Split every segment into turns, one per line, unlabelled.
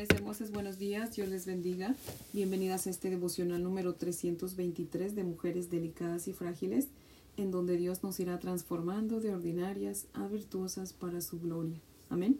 Mujeres hermosas, buenos días, Dios les bendiga. Bienvenidas a este devocional número 323 de Mujeres Delicadas y Frágiles, en donde Dios nos irá transformando de ordinarias a virtuosas para su gloria. Amén.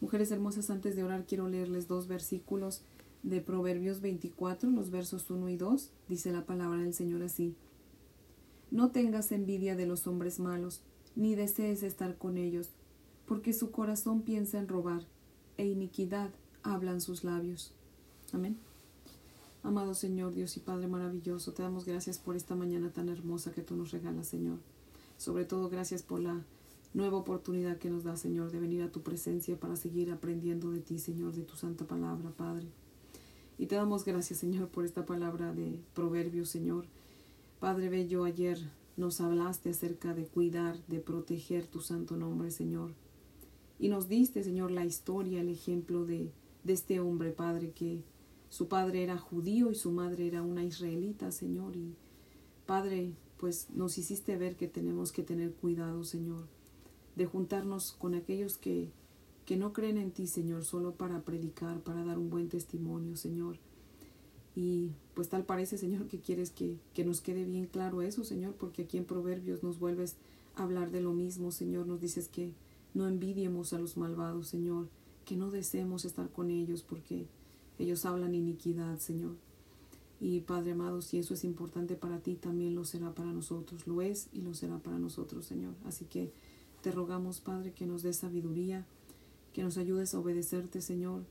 Mujeres hermosas, antes de orar quiero leerles dos versículos de Proverbios 24, los versos 1 y 2. Dice la palabra del Señor así. No tengas envidia de los hombres malos, ni desees estar con ellos, porque su corazón piensa en robar, e iniquidad hablan sus labios. Amén. Amado Señor, Dios y Padre maravilloso, te damos gracias por esta mañana tan hermosa que tú nos regalas, Señor. Sobre todo gracias por la nueva oportunidad que nos da, Señor, de venir a tu presencia para seguir aprendiendo de ti, Señor, de tu santa palabra, Padre. Y te damos gracias, Señor, por esta palabra de proverbios, Señor. Padre Bello, ayer nos hablaste acerca de cuidar, de proteger tu santo nombre, Señor. Y nos diste, Señor, la historia, el ejemplo de, de este hombre, Padre, que su padre era judío y su madre era una israelita, Señor. Y Padre, pues nos hiciste ver que tenemos que tener cuidado, Señor, de juntarnos con aquellos que, que no creen en ti, Señor, solo para predicar, para dar un buen testimonio, Señor. Y pues tal parece, Señor, que quieres que, que nos quede bien claro eso, Señor, porque aquí en Proverbios nos vuelves a hablar de lo mismo, Señor. Nos dices que no envidiemos a los malvados, Señor, que no deseemos estar con ellos porque ellos hablan iniquidad, Señor. Y Padre amado, si eso es importante para ti, también lo será para nosotros. Lo es y lo será para nosotros, Señor. Así que te rogamos, Padre, que nos des sabiduría, que nos ayudes a obedecerte, Señor,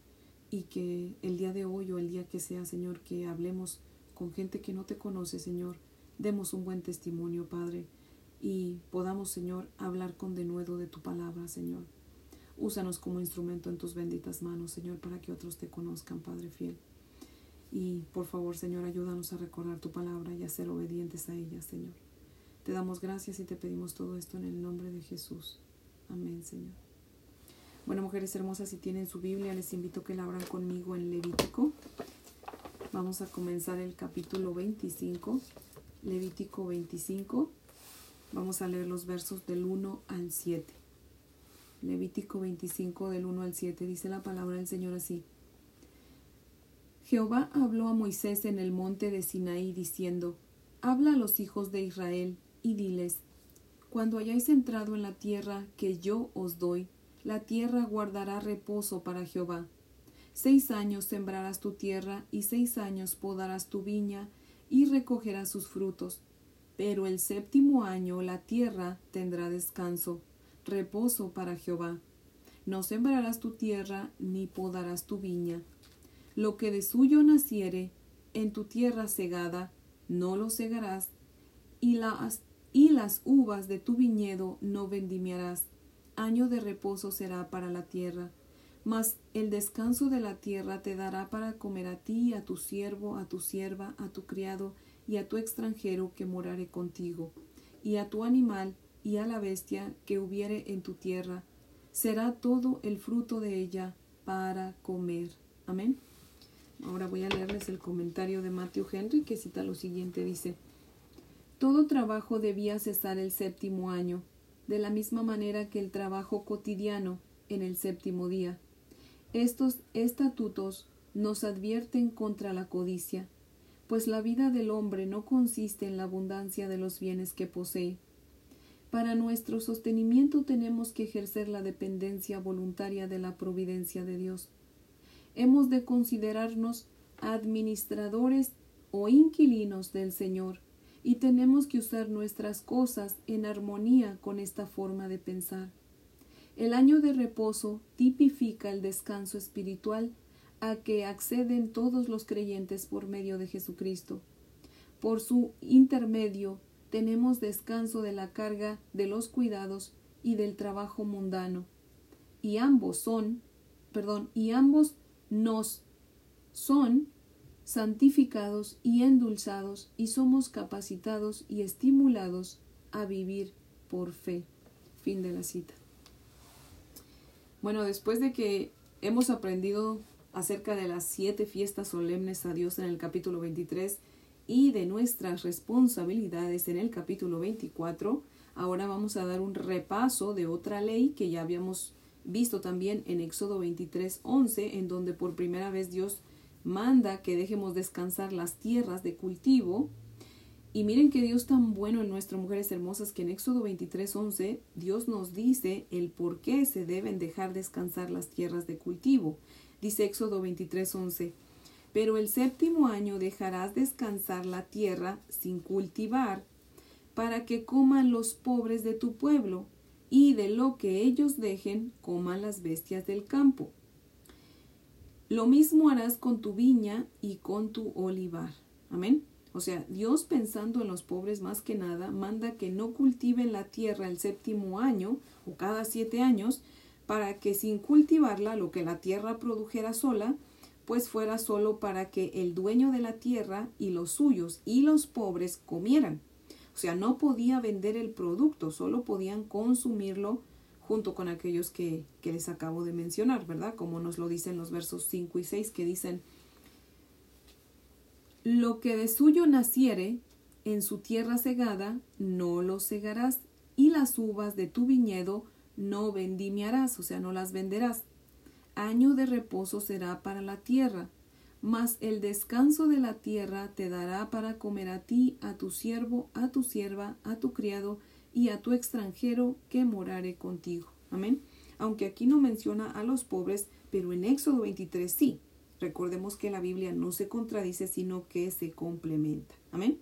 y que el día de hoy o el día que sea, Señor, que hablemos con gente que no te conoce, Señor, demos un buen testimonio, Padre, y podamos, Señor, hablar con denuedo de tu palabra, Señor. Úsanos como instrumento en tus benditas manos, Señor, para que otros te conozcan, Padre fiel. Y por favor, Señor, ayúdanos a recordar tu palabra y a ser obedientes a ella, Señor. Te damos gracias y te pedimos todo esto en el nombre de Jesús. Amén, Señor. Bueno, mujeres hermosas, si tienen su Biblia, les invito a que la abran conmigo en Levítico. Vamos a comenzar el capítulo 25, Levítico 25. Vamos a leer los versos del 1 al 7. Levítico 25 del 1 al 7 dice la palabra del Señor así. Jehová habló a Moisés en el monte de Sinaí diciendo, Habla a los hijos de Israel y diles, Cuando hayáis entrado en la tierra que yo os doy, la tierra guardará reposo para Jehová. Seis años sembrarás tu tierra y seis años podarás tu viña y recogerás sus frutos pero el séptimo año la tierra tendrá descanso, reposo para Jehová. No sembrarás tu tierra ni podarás tu viña. Lo que de suyo naciere en tu tierra segada, no lo segarás, y las, uvas de tu viñedo no vendimiarás. Año de reposo será para la tierra. Mas el descanso de la tierra te dará para comer a ti, a tu siervo, a tu sierva, a tu criado, y a tu extranjero que morare contigo, y a tu animal y a la bestia que hubiere en tu tierra, será todo el fruto de ella para comer. Amén. Ahora voy a leerles el comentario de Matthew Henry que cita lo siguiente, dice, Todo trabajo debía cesar el séptimo año, de la misma manera que el trabajo cotidiano en el séptimo día. Estos estatutos nos advierten contra la codicia, pues la vida del hombre no consiste en la abundancia de los bienes que posee. Para nuestro sostenimiento tenemos que ejercer la dependencia voluntaria de la providencia de Dios. Hemos de considerarnos administradores o inquilinos del Señor, y tenemos que usar nuestras cosas en armonía con esta forma de pensar. El año de reposo tipifica el descanso espiritual a que acceden todos los creyentes por medio de Jesucristo. Por su intermedio tenemos descanso de la carga de los cuidados y del trabajo mundano. Y ambos son, perdón, y ambos nos son santificados y endulzados y somos capacitados y estimulados a vivir por fe. Fin de la cita. Bueno, después de que hemos aprendido acerca de las siete fiestas solemnes a Dios en el capítulo 23 y de nuestras responsabilidades en el capítulo 24, ahora vamos a dar un repaso de otra ley que ya habíamos visto también en Éxodo 23, 11, en donde por primera vez Dios manda que dejemos descansar las tierras de cultivo. Y miren que Dios tan bueno en nuestras mujeres hermosas que en Éxodo 23, 11 Dios nos dice el por qué se deben dejar descansar las tierras de cultivo. Dice Éxodo 23, 11 Pero el séptimo año dejarás descansar la tierra sin cultivar para que coman los pobres de tu pueblo y de lo que ellos dejen coman las bestias del campo. Lo mismo harás con tu viña y con tu olivar. Amén. O sea, Dios pensando en los pobres más que nada, manda que no cultiven la tierra el séptimo año o cada siete años, para que sin cultivarla lo que la tierra produjera sola, pues fuera solo para que el dueño de la tierra y los suyos y los pobres comieran. O sea, no podía vender el producto, solo podían consumirlo junto con aquellos que, les acabo de mencionar, ¿verdad? Como nos lo dicen los versos 5 y 6 que dicen, lo que de suyo naciere en su tierra segada, no lo segarás, y las uvas de tu viñedo no vendimiarás, o sea, no las venderás. Año de reposo será para la tierra, mas el descanso de la tierra te dará para comer a ti, a tu siervo, a tu sierva, a tu criado, y a tu extranjero que morare contigo. Amén. Aunque aquí no menciona a los pobres, pero en Éxodo 23 sí. Recordemos que la Biblia no se contradice, sino que se complementa. Amén.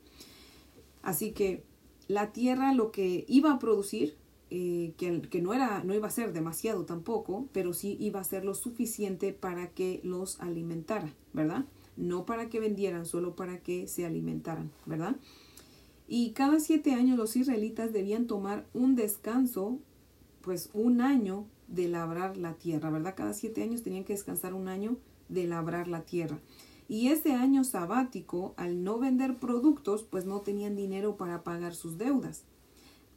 Así que la tierra lo que iba a producir, eh, que, que, no, era, no iba a ser demasiado tampoco, pero sí iba a ser lo suficiente para que los alimentara, ¿verdad? No para que vendieran, solo para que se alimentaran, ¿verdad? Y cada siete años los israelitas debían tomar un descanso, pues un año de labrar la tierra, ¿verdad? Cada siete años tenían que descansar un año de labrar la tierra. Y ese año sabático, al no vender productos, pues no tenían dinero para pagar sus deudas.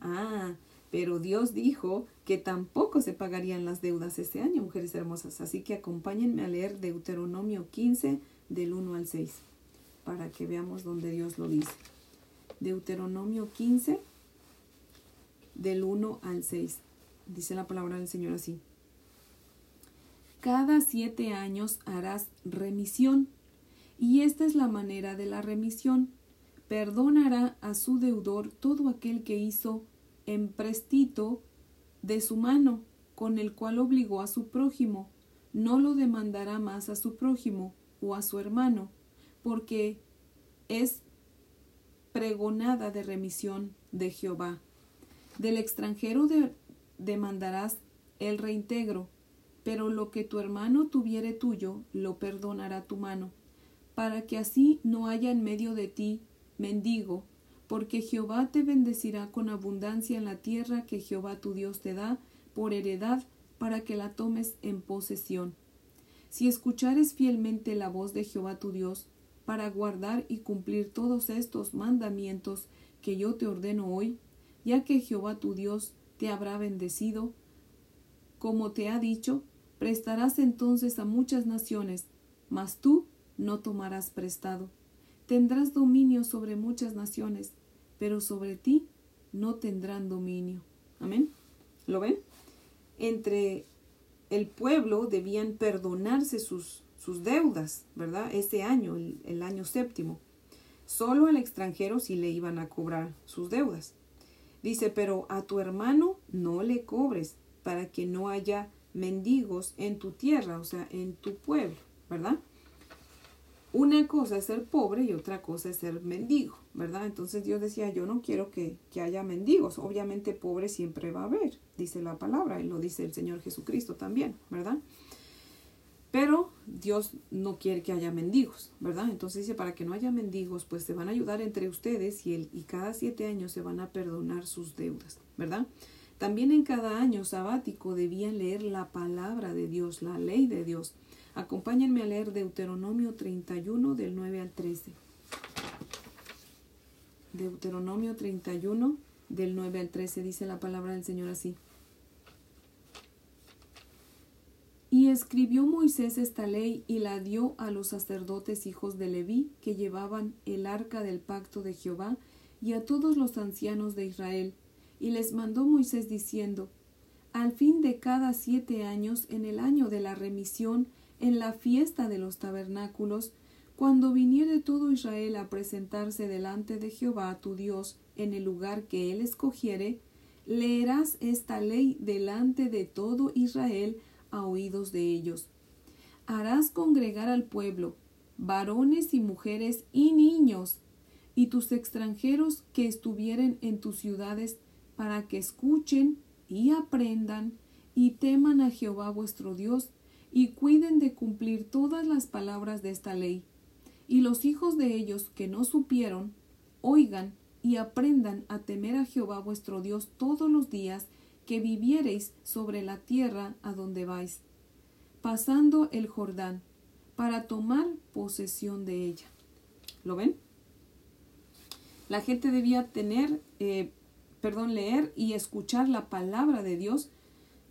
Ah, pero Dios dijo que tampoco se pagarían las deudas este año, mujeres hermosas. Así que acompáñenme a leer Deuteronomio 15 del 1 al 6, para que veamos donde Dios lo dice. Deuteronomio 15, del 1 al 6. Dice la palabra del Señor así. Cada siete años harás remisión, y esta es la manera de la remisión. Perdonará a su deudor todo aquel que hizo emprestito de su mano, con el cual obligó a su prójimo. No lo demandará más a su prójimo o a su hermano, porque es pregonada de remisión de Jehová. Del extranjero demandarás el reintegro, pero lo que tu hermano tuviere tuyo, lo perdonará tu mano, para que así no haya en medio de ti mendigo, porque Jehová te bendecirá con abundancia en la tierra que Jehová tu Dios te da por heredad para que la tomes en posesión. Si escuchares fielmente la voz de Jehová tu Dios, para guardar y cumplir todos estos mandamientos que yo te ordeno hoy, ya que Jehová tu Dios te habrá bendecido. Como te ha dicho, prestarás entonces a muchas naciones, mas tú no tomarás prestado. Tendrás dominio sobre muchas naciones, pero sobre ti no tendrán dominio. Amén. ¿Lo ven? Entre el pueblo debían perdonarse sus sus deudas, ¿verdad? Ese año, el, año séptimo. Solo al extranjero sí le iban a cobrar sus deudas. Dice, pero a tu hermano no le cobres para que no haya mendigos en tu tierra, o sea, en tu pueblo, ¿verdad? Una cosa es ser pobre y otra cosa es ser mendigo, ¿verdad? Entonces Dios decía, yo no quiero que, que haya mendigos. Obviamente pobre siempre va a haber, dice la palabra, y lo dice el Señor Jesucristo también, ¿verdad? Pero Dios no quiere que haya mendigos, ¿verdad? Entonces dice, para que no haya mendigos, pues se van a ayudar entre ustedes y, el, y cada siete años se van a perdonar sus deudas, ¿verdad? También en cada año sabático debían leer la palabra de Dios, la ley de Dios. Acompáñenme a leer Deuteronomio 31 del 9 al 13. Deuteronomio 31 del 9 al 13 dice la palabra del Señor así. Y escribió Moisés esta ley y la dio a los sacerdotes hijos de Leví que llevaban el arca del pacto de Jehová y a todos los ancianos de Israel. Y les mandó Moisés diciendo, al fin de cada siete años en el año de la remisión, en la fiesta de los tabernáculos, cuando viniere todo Israel a presentarse delante de Jehová tu Dios en el lugar que él escogiere, leerás esta ley delante de todo Israel a oídos de ellos. Harás congregar al pueblo, varones y mujeres y niños, y tus extranjeros que estuvieren en tus ciudades, para que escuchen y aprendan y teman a Jehová vuestro Dios, y cuiden de cumplir todas las palabras de esta ley y los hijos de ellos que no supieron, oigan y aprendan a temer a Jehová vuestro Dios todos los días que viviereis sobre la tierra a donde vais, pasando el Jordán, para tomar posesión de ella. ¿Lo ven? La gente debía tener, eh, perdón, leer y escuchar la palabra de Dios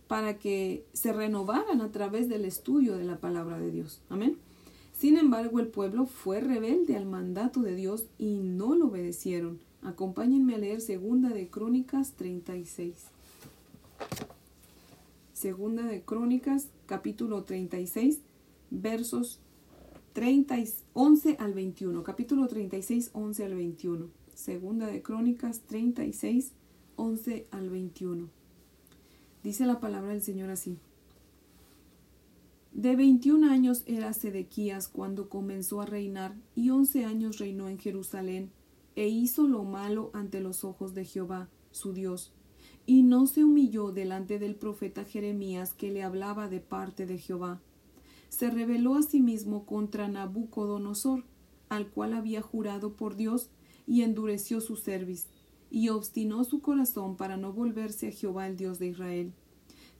para que se renovaran a través del estudio de la palabra de Dios. Amén. Sin embargo, el pueblo fue rebelde al mandato de Dios y no lo obedecieron. Acompáñenme a leer Segunda de Crónicas 36. Segunda de Crónicas, capítulo 36, versos 30, 11 al 21. Capítulo 36, 11 al 21. Segunda de Crónicas 36, 11 al 21. Dice la palabra del Señor así. De veintiún años era Sedequías cuando comenzó a reinar, y once años reinó en Jerusalén, e hizo lo malo ante los ojos de Jehová, su Dios, y no se humilló delante del profeta Jeremías que le hablaba de parte de Jehová. Se rebeló a sí mismo contra Nabucodonosor, al cual había jurado por Dios, y endureció su cerviz, y obstinó su corazón para no volverse a Jehová el Dios de Israel.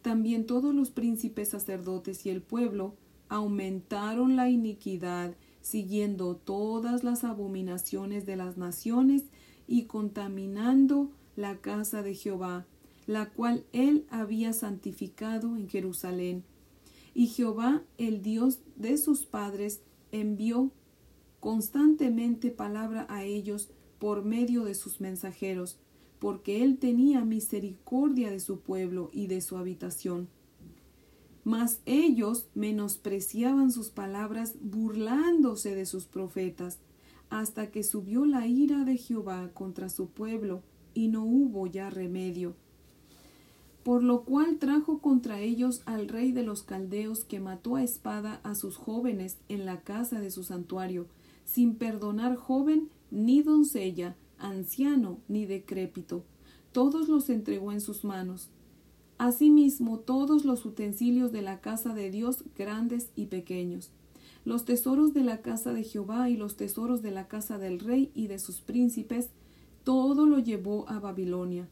También todos los príncipes sacerdotes y el pueblo aumentaron la iniquidad, siguiendo todas las abominaciones de las naciones y contaminando la casa de Jehová, la cual él había santificado en Jerusalén. Y Jehová, el Dios de sus padres, envió constantemente palabra a ellos por medio de sus mensajeros, porque él tenía misericordia de su pueblo y de su habitación. Mas ellos menospreciaban sus palabras burlándose de sus profetas, hasta que subió la ira de Jehová contra su pueblo, y no hubo ya remedio. Por lo cual trajo contra ellos al rey de los caldeos que mató a espada a sus jóvenes en la casa de su santuario, sin perdonar joven ni doncella, anciano ni decrépito, todos los entregó en sus manos. Asimismo todos los utensilios de la casa de Dios, grandes y pequeños, los tesoros de la casa de Jehová y los tesoros de la casa del rey y de sus príncipes, todo lo llevó a Babilonia.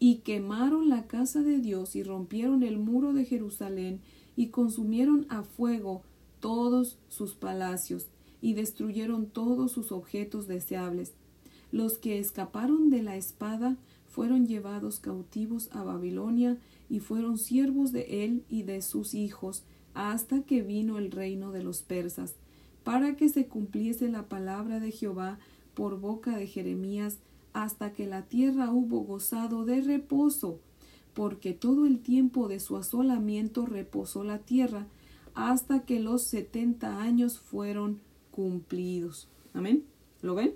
Y quemaron la casa de Dios y rompieron el muro de Jerusalén y consumieron a fuego todos sus palacios y destruyeron todos sus objetos deseables. Los que escaparon de la espada fueron llevados cautivos a Babilonia y fueron siervos de él y de sus hijos hasta que vino el reino de los persas, para que se cumpliese la palabra de Jehová por boca de Jeremías, hasta que la tierra hubo gozado de reposo, porque todo el tiempo de su asolamiento reposó la tierra, hasta que los setenta años fueron cumplidos. Amén. ¿Lo ven?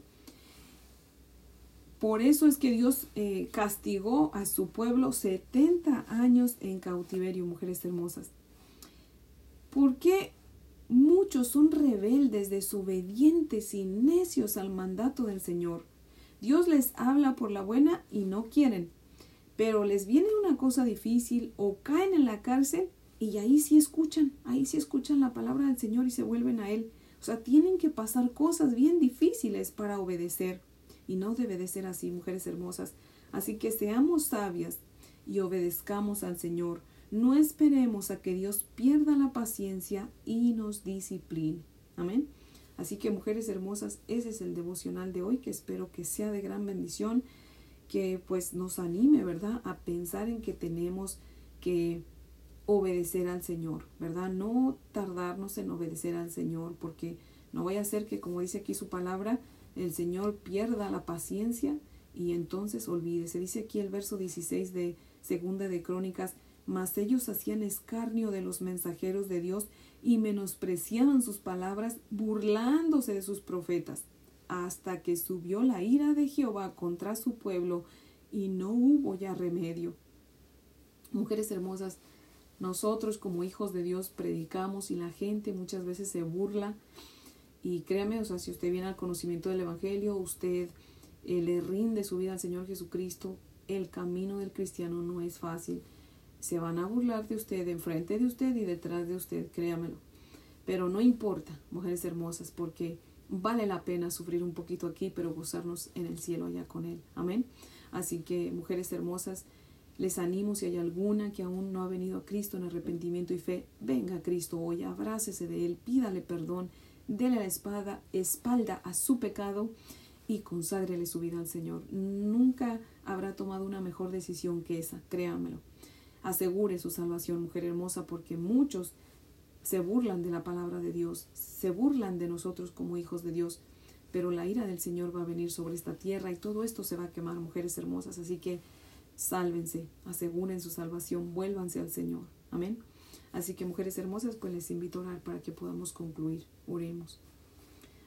Por eso es que Dios eh, castigó a su pueblo 70 años en cautiverio, mujeres hermosas. ¿Por qué muchos son rebeldes, desobedientes y necios al mandato del Señor? Dios les habla por la buena y no quieren, pero les viene una cosa difícil o caen en la cárcel y ahí sí escuchan, ahí sí escuchan la palabra del Señor y se vuelven a Él. O sea, tienen que pasar cosas bien difíciles para obedecer. Y no debe de ser así, mujeres hermosas. Así que seamos sabias y obedezcamos al Señor. No esperemos a que Dios pierda la paciencia y nos discipline. Amén. Así que mujeres hermosas, ese es el devocional de hoy que espero que sea de gran bendición, que pues nos anime, ¿verdad? A pensar en que tenemos que obedecer al Señor, ¿verdad? No tardarnos en obedecer al Señor, porque no vaya a ser que, como dice aquí su palabra, el Señor pierda la paciencia y entonces olvide. Se dice aquí el verso 16 de Segunda de Crónicas, mas ellos hacían escarnio de los mensajeros de Dios y menospreciaban sus palabras, burlándose de sus profetas, hasta que subió la ira de Jehová contra su pueblo y no hubo ya remedio. Mujeres hermosas, nosotros como hijos de Dios predicamos y la gente muchas veces se burla y créame, o sea, si usted viene al conocimiento del Evangelio, usted eh, le rinde su vida al Señor Jesucristo, el camino del cristiano no es fácil se van a burlar de usted, enfrente de usted y detrás de usted, créamelo. Pero no importa, mujeres hermosas, porque vale la pena sufrir un poquito aquí, pero gozarnos en el cielo allá con Él. Amén. Así que, mujeres hermosas, les animo si hay alguna que aún no ha venido a Cristo en arrepentimiento y fe, venga a Cristo hoy, abrácese de Él, pídale perdón, déle la espada, espalda a su pecado y conságrele su vida al Señor. Nunca habrá tomado una mejor decisión que esa, créamelo asegure su salvación, mujer hermosa, porque muchos se burlan de la palabra de Dios, se burlan de nosotros como hijos de Dios, pero la ira del Señor va a venir sobre esta tierra y todo esto se va a quemar, mujeres hermosas, así que sálvense, aseguren su salvación, vuélvanse al Señor. Amén. Así que mujeres hermosas, pues les invito a orar para que podamos concluir. Oremos.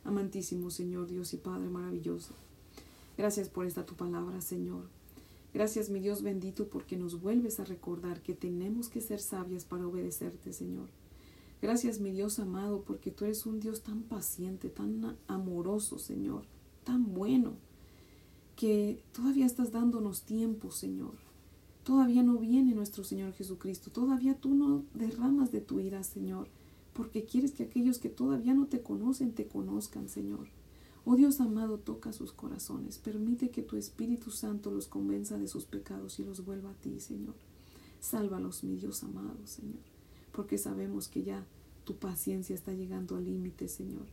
Amantísimo Señor, Dios y Padre maravilloso. Gracias por esta tu palabra, Señor. Gracias, mi Dios bendito, porque nos vuelves a recordar que tenemos que ser sabias para obedecerte, Señor. Gracias, mi Dios amado, porque tú eres un Dios tan paciente, tan amoroso, Señor, tan bueno, que todavía estás dándonos tiempo, Señor. Todavía no viene nuestro Señor Jesucristo, todavía tú no derramas de tu ira, Señor, porque quieres que aquellos que todavía no te conocen te conozcan, Señor. Oh Dios amado, toca sus corazones. Permite que tu Espíritu Santo los convenza de sus pecados y los vuelva a ti, Señor. Sálvalos, mi Dios amado, Señor. Porque sabemos que ya tu paciencia está llegando al límite, Señor.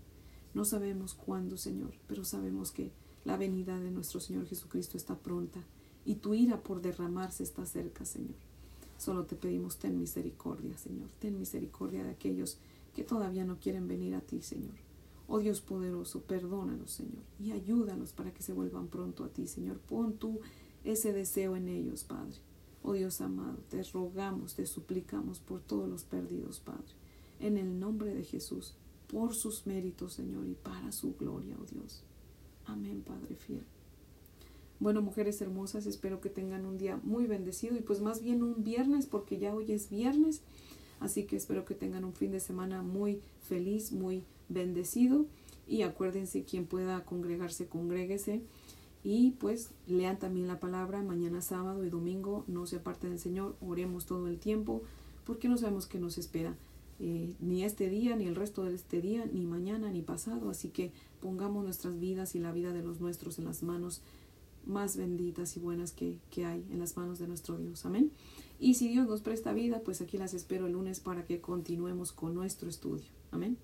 No sabemos cuándo, Señor, pero sabemos que la venida de nuestro Señor Jesucristo está pronta y tu ira por derramarse está cerca, Señor. Solo te pedimos, ten misericordia, Señor. Ten misericordia de aquellos que todavía no quieren venir a ti, Señor. Oh Dios poderoso, perdónanos, Señor, y ayúdanos para que se vuelvan pronto a ti, Señor. Pon tú ese deseo en ellos, Padre. Oh Dios amado, te rogamos, te suplicamos por todos los perdidos, Padre. En el nombre de Jesús, por sus méritos, Señor, y para su gloria, oh Dios. Amén, Padre fiel. Bueno, mujeres hermosas, espero que tengan un día muy bendecido y pues más bien un viernes, porque ya hoy es viernes. Así que espero que tengan un fin de semana muy feliz, muy bendecido y acuérdense quien pueda congregarse, congréguese y pues lean también la palabra mañana sábado y domingo, no se aparten del Señor, oremos todo el tiempo porque no sabemos qué nos espera. Eh, ni este día, ni el resto de este día, ni mañana, ni pasado. Así que pongamos nuestras vidas y la vida de los nuestros en las manos más benditas y buenas que, que hay, en las manos de nuestro Dios. Amén. Y si Dios nos presta vida, pues aquí las espero el lunes para que continuemos con nuestro estudio. Amén.